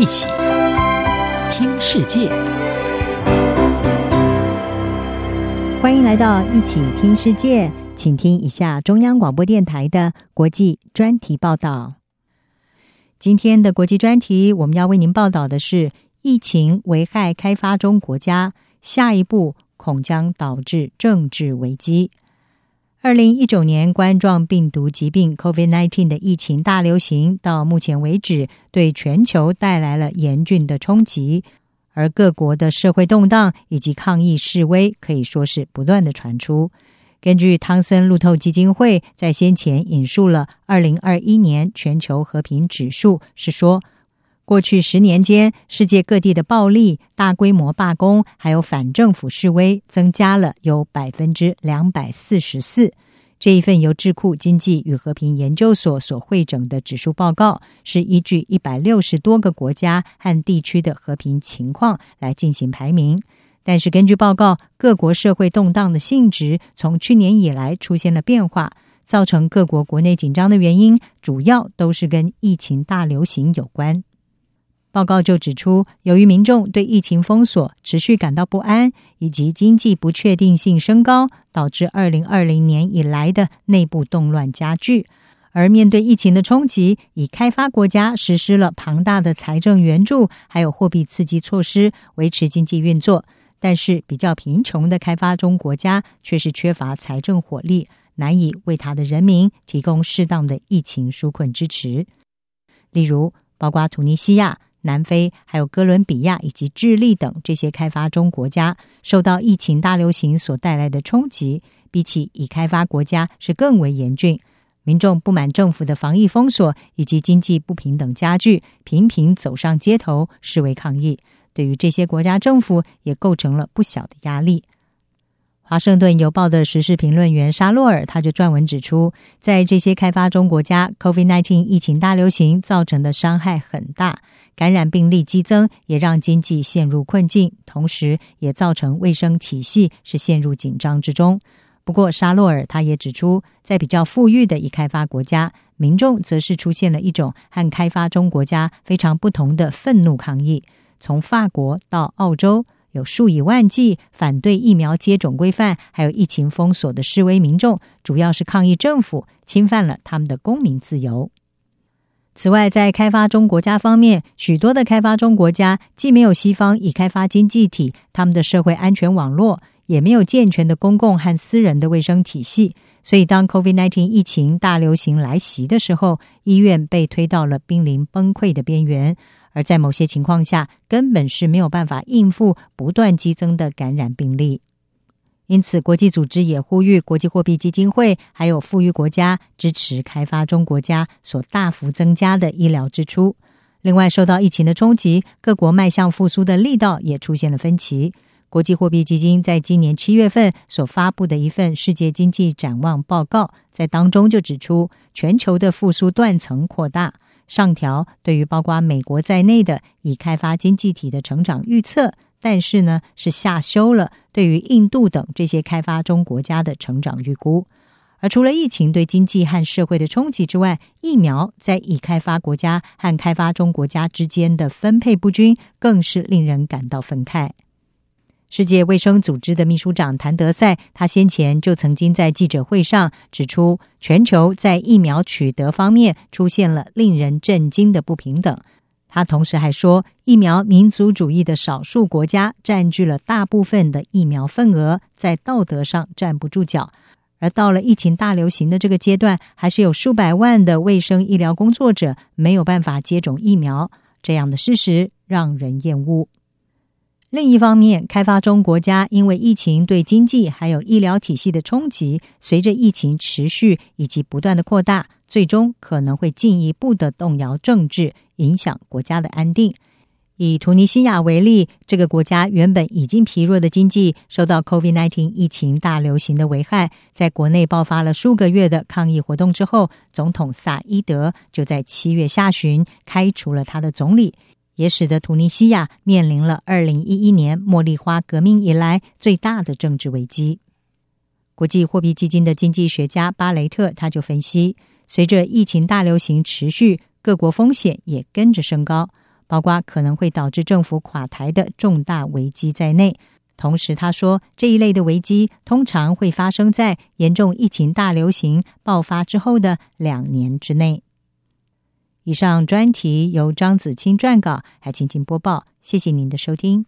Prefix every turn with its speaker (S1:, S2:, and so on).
S1: 一起听世界，
S2: 欢迎来到一起听世界，请听一下中央广播电台的国际专题报道。今天的国际专题，我们要为您报道的是疫情危害开发中国家，下一步恐将导致政治危机。二零一九年冠状病毒疾病 （COVID-19） 的疫情大流行，到目前为止，对全球带来了严峻的冲击，而各国的社会动荡以及抗议示威可以说是不断的传出。根据汤森路透基金会在先前引述了二零二一年全球和平指数，是说，过去十年间，世界各地的暴力、大规模罢工，还有反政府示威，增加了有百分之两百四十四。这一份由智库经济与和平研究所所汇整的指数报告，是依据一百六十多个国家和地区的和平情况来进行排名。但是，根据报告，各国社会动荡的性质从去年以来出现了变化，造成各国国内紧张的原因，主要都是跟疫情大流行有关。报告就指出，由于民众对疫情封锁持续感到不安，以及经济不确定性升高，导致二零二零年以来的内部动乱加剧。而面对疫情的冲击，已开发国家实施了庞大的财政援助，还有货币刺激措施，维持经济运作。但是，比较贫穷的开发中国家却是缺乏财政火力，难以为他的人民提供适当的疫情纾困支持。例如，包括突尼西亚。南非、还有哥伦比亚以及智利等这些开发中国家，受到疫情大流行所带来的冲击，比起已开发国家是更为严峻。民众不满政府的防疫封锁以及经济不平等加剧，频频走上街头示威抗议，对于这些国家政府也构成了不小的压力。华盛顿邮报的时事评论员沙洛尔，他就撰文指出，在这些开发中国家，COVID-19 疫情大流行造成的伤害很大，感染病例激增，也让经济陷入困境，同时也造成卫生体系是陷入紧张之中。不过，沙洛尔他也指出，在比较富裕的已开发国家，民众则是出现了一种和开发中国家非常不同的愤怒抗议，从法国到澳洲。有数以万计反对疫苗接种规范，还有疫情封锁的示威民众，主要是抗议政府侵犯了他们的公民自由。此外，在开发中国家方面，许多的开发中国家既没有西方已开发经济体他们的社会安全网络，也没有健全的公共和私人的卫生体系，所以当 COVID-19 疫情大流行来袭的时候，医院被推到了濒临崩溃的边缘。而在某些情况下，根本是没有办法应付不断激增的感染病例。因此，国际组织也呼吁国际货币基金会还有富裕国家支持开发中国家所大幅增加的医疗支出。另外，受到疫情的冲击，各国迈向复苏的力道也出现了分歧。国际货币基金在今年七月份所发布的一份世界经济展望报告，在当中就指出，全球的复苏断层扩大。上调对于包括美国在内的已开发经济体的成长预测，但是呢是下修了对于印度等这些开发中国家的成长预估。而除了疫情对经济和社会的冲击之外，疫苗在已开发国家和开发中国家之间的分配不均，更是令人感到愤慨。世界卫生组织的秘书长谭德赛，他先前就曾经在记者会上指出，全球在疫苗取得方面出现了令人震惊的不平等。他同时还说，疫苗民族主义的少数国家占据了大部分的疫苗份额，在道德上站不住脚。而到了疫情大流行的这个阶段，还是有数百万的卫生医疗工作者没有办法接种疫苗，这样的事实让人厌恶。另一方面，开发中国家因为疫情对经济还有医疗体系的冲击，随着疫情持续以及不断的扩大，最终可能会进一步的动摇政治，影响国家的安定。以突尼西亚为例，这个国家原本已经疲弱的经济，受到 COVID-19 疫情大流行的危害，在国内爆发了数个月的抗议活动之后，总统萨伊德就在七月下旬开除了他的总理。也使得突尼西亚面临了二零一一年茉莉花革命以来最大的政治危机。国际货币基金的经济学家巴雷特他就分析，随着疫情大流行持续，各国风险也跟着升高，包括可能会导致政府垮台的重大危机在内。同时，他说这一类的危机通常会发生在严重疫情大流行爆发之后的两年之内。以上专题由张子清撰稿还请您播报谢谢您的收听。